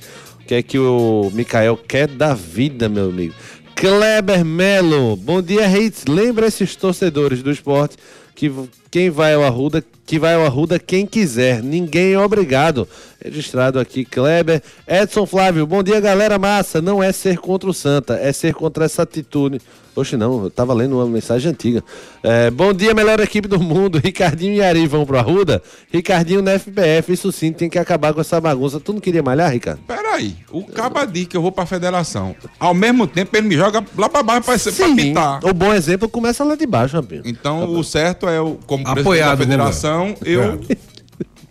S5: que é que o Micael quer da vida, meu amigo. Kleber Melo, bom dia, Reis. Lembra esses torcedores do esporte que quem vai ao Arruda, que vai ao Arruda quem quiser, ninguém é obrigado. Registrado aqui, Kleber. Edson Flávio, bom dia, galera massa. Não é ser contra o Santa, é ser contra essa atitude. Oxe, não, eu tava lendo uma mensagem antiga. É, bom dia, melhor equipe do mundo. Ricardinho e Ari vão pro Arruda? Ricardinho na FBF, isso sim, tem que acabar com essa bagunça. Tu não queria malhar, Ricardo?
S7: Peraí, o caba diz que eu vou pra federação. Ao mesmo tempo, ele me joga lá pra baixo pra, pra
S5: Sim,
S7: pitar.
S5: o bom exemplo começa lá de baixo, rapaz.
S7: Então, o certo é, o, como presidente
S6: Apoiado,
S7: da federação, eu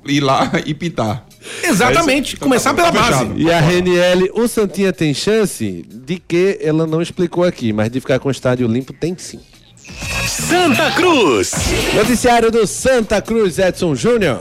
S7: ir lá e pitar.
S6: Exatamente,
S7: É isso?
S6: começar
S7: Então,
S6: pela
S7: tá
S6: base.
S7: fechado.
S5: E a Reniele, o Santinha tem chance de que ela não explicou aqui, mas de ficar com o estádio limpo tem sim.
S2: Santa Cruz.
S5: Noticiário do Santa Cruz, Edson Júnior.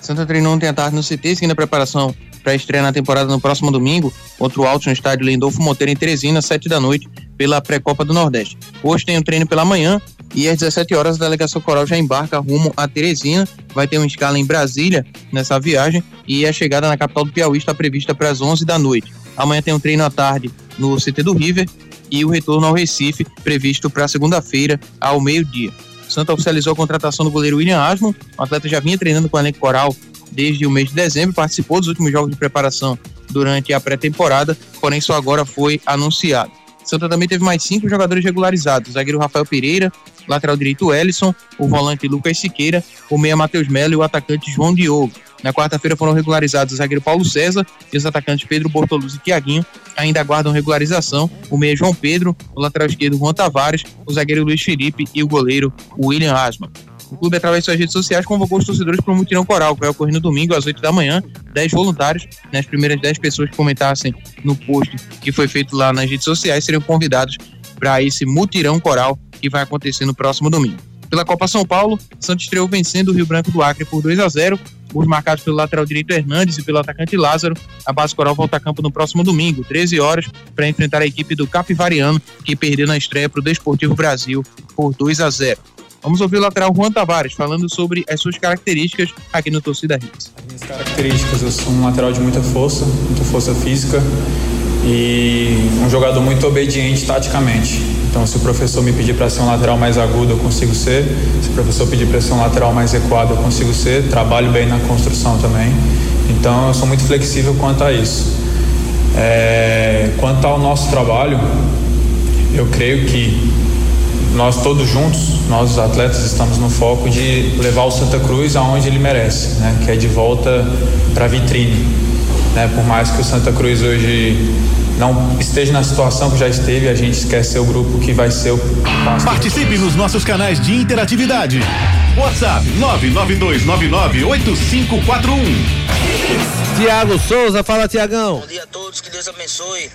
S20: Santa treinou ontem à tarde no CT, seguindo a preparação para a estreia na temporada no próximo domingo, contra o Altos no estádio Lendolfo Monteiro em Teresina, às 7 da noite, pela pré-copa do Nordeste. Hoje tem um treino pela manhã e às 17 horas a delegação coral já embarca rumo a Teresina. Vai ter uma escala em Brasília nessa viagem e a chegada na capital do Piauí está prevista para as 11 da noite. Amanhã tem um treino à tarde no CT do River e o retorno ao Recife previsto para segunda-feira ao meio-dia. Santa oficializou a contratação do goleiro William Asmon. O atleta já vinha treinando com o elenco coral desde o mês de dezembro, participou dos últimos jogos de preparação durante a pré-temporada, porém só agora foi anunciado. Santa também teve mais cinco jogadores regularizados: o zagueiro Rafael Pereira, lateral direito Ellison, o volante Lucas Siqueira, o meia Matheus Melo e o atacante João Diogo. Na quarta-feira foram regularizados o zagueiro Paulo César e os atacantes Pedro Bortoluz e Tiaguinho. Ainda aguardam regularização o meia João Pedro, o lateral esquerdo Juan Tavares, o zagueiro Luiz Felipe e o goleiro William Asma. O clube, através de suas redes sociais, convocou os torcedores para o mutirão coral, que vai ocorrer no domingo às 8 da manhã. 10 voluntários, né, as primeiras 10 pessoas que comentassem no post que foi feito lá nas redes sociais seriam convidados para esse mutirão coral que vai acontecer no próximo domingo. Pela Copa São Paulo, Santos estreou vencendo o Rio Branco do Acre por 2 a 0 Gols marcados pelo lateral direito Hernandes e pelo atacante Lázaro. A base coral volta a campo no próximo domingo, 13 horas, para enfrentar a equipe do Capivariano, que perdeu na estreia para o Desportivo Brasil por 2 a 0 Vamos ouvir o lateral Juan Tavares falando sobre as suas características aqui no Torcida Hits.
S25: Minhas características, eu sou um lateral de muita força, muita força física e um jogador muito obediente taticamente. Então, se o professor me pedir para ser um lateral mais agudo, eu consigo ser. Se o professor pedir para ser um lateral mais recuado, eu consigo ser. Trabalho bem na construção também. Então, eu sou muito flexível quanto a isso. É, quanto ao nosso trabalho, eu creio que nós todos juntos, nós os atletas, estamos no foco de levar o Santa Cruz aonde ele merece, né? que é de volta para a vitrine. Né? Por mais que o Santa Cruz hoje não esteja na situação que já esteve, a gente esquece o grupo que vai ser o
S22: Participe nos nossos canais de interatividade. WhatsApp 992998541.
S5: Tiago Souza, fala Tiagão.
S10: Bom dia a todos, que Deus abençoe.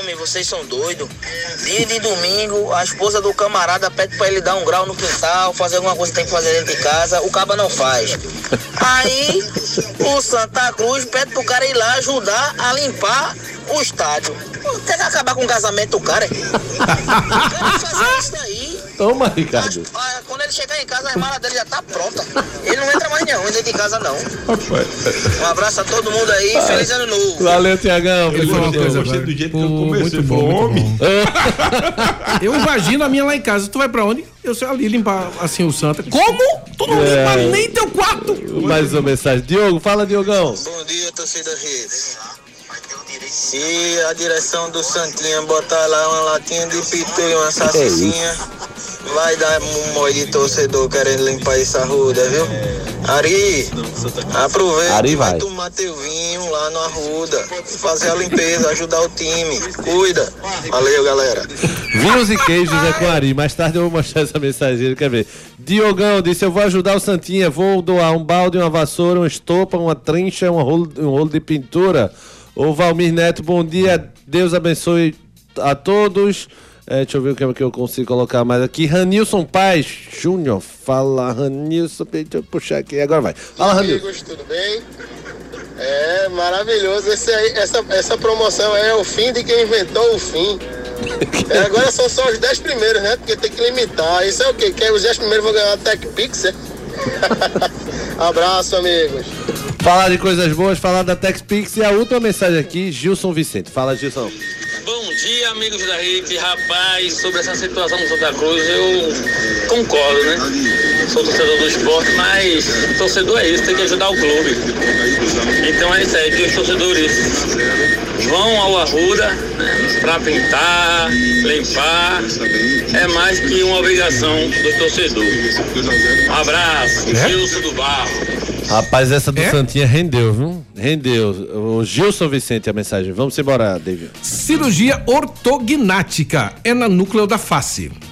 S10: Homem, vocês são doidos. Dia de domingo, a esposa do camarada pede pra ele dar um grau no quintal, fazer alguma coisa que tem que fazer dentro de casa, o caba não faz. Aí, o Santa Cruz pede pro cara ir lá ajudar a limpar o estádio. Pô, Tem que acabar com o casamento do cara. O cara fazer isso daí.
S5: Toma, Ricardo.
S10: Quando ele chegar em casa, a mala dele já tá pronta. Ele não entra mais não, dentro de casa não. Um abraço a todo mundo aí, feliz ano novo.
S5: Valeu, Tiagão.
S7: Ele falou uma coisa do jeito que eu
S6: Pô,
S7: comecei.
S6: muito bom,
S7: homem.
S6: Eu imagino a minha lá em casa. Tu vai pra onde? Eu sei ali limpar assim o Santa. Como? Tu não
S5: É.
S6: limpa nem teu quarto.
S5: Mais uma mensagem. Diogo, fala, Diogão.
S10: Bom dia, torcida Redes. Se a direção do Santinha botar lá uma latinha de pitu e uma salsichinha, vai dar um monte de torcedor querendo limpar essa ruda, viu? Ari, aproveita
S5: Ari
S10: e vai. tomar teu vinho lá no Arruda, fazer a limpeza, ajudar o time. Cuida. Valeu, galera.
S5: Vinhos e queijos é com Ari. Mais tarde eu vou mostrar essa mensagem. Quer ver? Diogão disse: Eu vou ajudar o Santinha. Vou doar um balde, uma vassoura, uma estopa, uma trincha, um rolo, um rolo de pintura. Ô Valmir Neto, bom dia. Deus abençoe a todos. É, deixa eu ver o que, é que eu consigo colocar mais aqui. Ranilson Paz Júnior. Fala, Ranilson. Deixa eu puxar aqui. Agora vai. Fala, Ranilson.
S26: amigos, tudo bem? É maravilhoso. Aí, essa, essa promoção aí é o fim de quem inventou o fim. É, agora são só os 10 primeiros, né? Porque tem que limitar. Isso é o quê? Que os 10 primeiros vão ganhar a Tech Pix, é? Abraço, amigos.
S5: Falar de coisas boas, falar da TechPix. E a última mensagem aqui, Gilson Vicente. Fala, Gilson.
S27: Bom dia, amigos da rede. Rapaz, sobre essa situação do Santa Cruz, eu concordo, né? Sou torcedor do esporte, mas torcedor é isso, tem que ajudar o clube. Então é isso aí, que os torcedores vão ao Arruda né, para pintar, limpar. É mais que uma obrigação do torcedor. Um abraço,
S5: É?
S27: Gilson do Barro.
S5: Rapaz, essa do
S6: É?
S5: Santinha rendeu, viu? Rendeu. O Gilson Vicente a mensagem. Vamos embora, David.
S6: Cirurgia ortognática é na núcleo da face.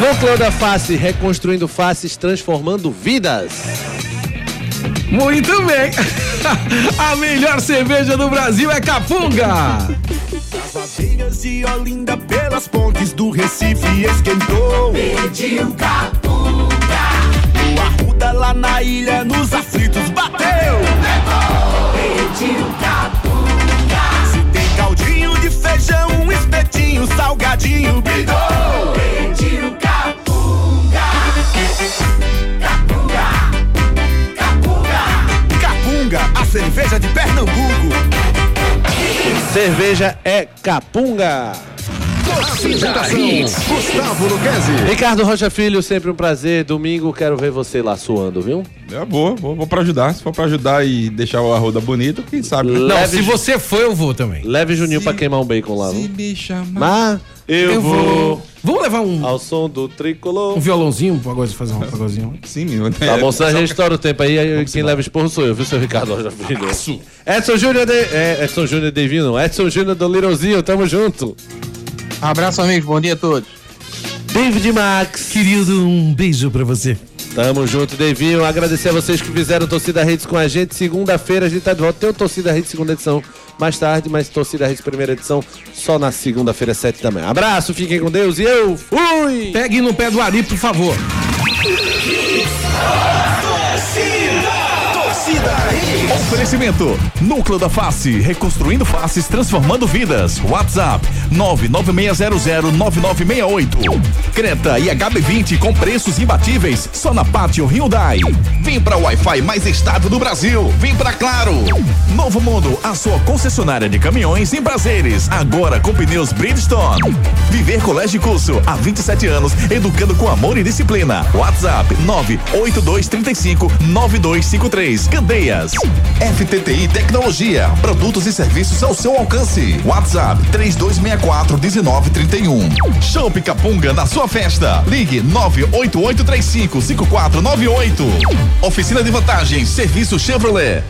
S5: Núcleo da Face, reconstruindo faces, transformando vidas.
S6: Muito bem. A melhor cerveja do Brasil é Capunga.
S18: Aveiras de Olinda pelas pontes do Recife esquentou.
S19: Pediu capunga.
S18: O Arruda lá na ilha nos aflitos bateu.
S19: Pediu capunga.
S18: Se tem caldinho de feijão, um espetinho, salgadinho, bidou.
S19: Pediu
S18: cerveja de Pernambuco.
S5: Cerveja é Capunga.
S22: Gustavo Luquezzi.
S5: Ricardo Rocha Filho, sempre um prazer. Domingo quero ver você lá suando, viu?
S7: É boa, vou, vou pra ajudar. Se for pra ajudar e deixar o arroda bonito, quem sabe? né?
S6: Não, se você for, eu vou também.
S5: Leve Juninho pra queimar um bacon lá.
S7: Se
S5: viu?
S7: me chamar.
S5: Mas Eu, vou.
S6: Vamos levar um.
S5: Ao som do tricolor.
S6: Um violãozinho, um pagodinho, fazer um pagodinho.
S7: Sim, meu.
S5: Tá bom, se a gente estoura o tempo aí, aí quem leva esporro sou eu, viu, seu Ricardo Rocha Filho? Edson Júnior de... É, Edson Júnior Divino, Edson Júnior do Lirozinho, tamo junto.
S20: Abraço, amigos. Bom dia a todos.
S5: David Max.
S28: Querido, um beijo pra você.
S5: Tamo junto, Devinho. Agradecer a vocês que fizeram Torcida Redes com a gente. Segunda-feira a gente tá de volta. Tem o Torcida Redes segunda edição mais tarde, mas Torcida Redes primeira edição só na segunda-feira, sete da manhã. Abraço, fiquem com Deus e eu fui!
S6: Pegue no pé do Ari, por favor.
S1: Oferecimento: Núcleo da Face, reconstruindo faces, transformando vidas. WhatsApp: 996009968. Creta e HB20 com preços imbatíveis só na Pátio Hyundai. Vem pra Wi-Fi mais estável do Brasil. Vem pra Claro. Novo Mundo, a sua concessionária de caminhões em prazeres. Agora com pneus Bridgestone. Viver Colégio Curso há 27 anos, educando com amor e disciplina. WhatsApp: 98235 9253. Candeias. FTTI Tecnologia. Produtos e serviços ao seu alcance. WhatsApp 3264 1931. Show na sua festa. Ligue 98835 5498. Oficina de vantagens. Serviço Chevrolet.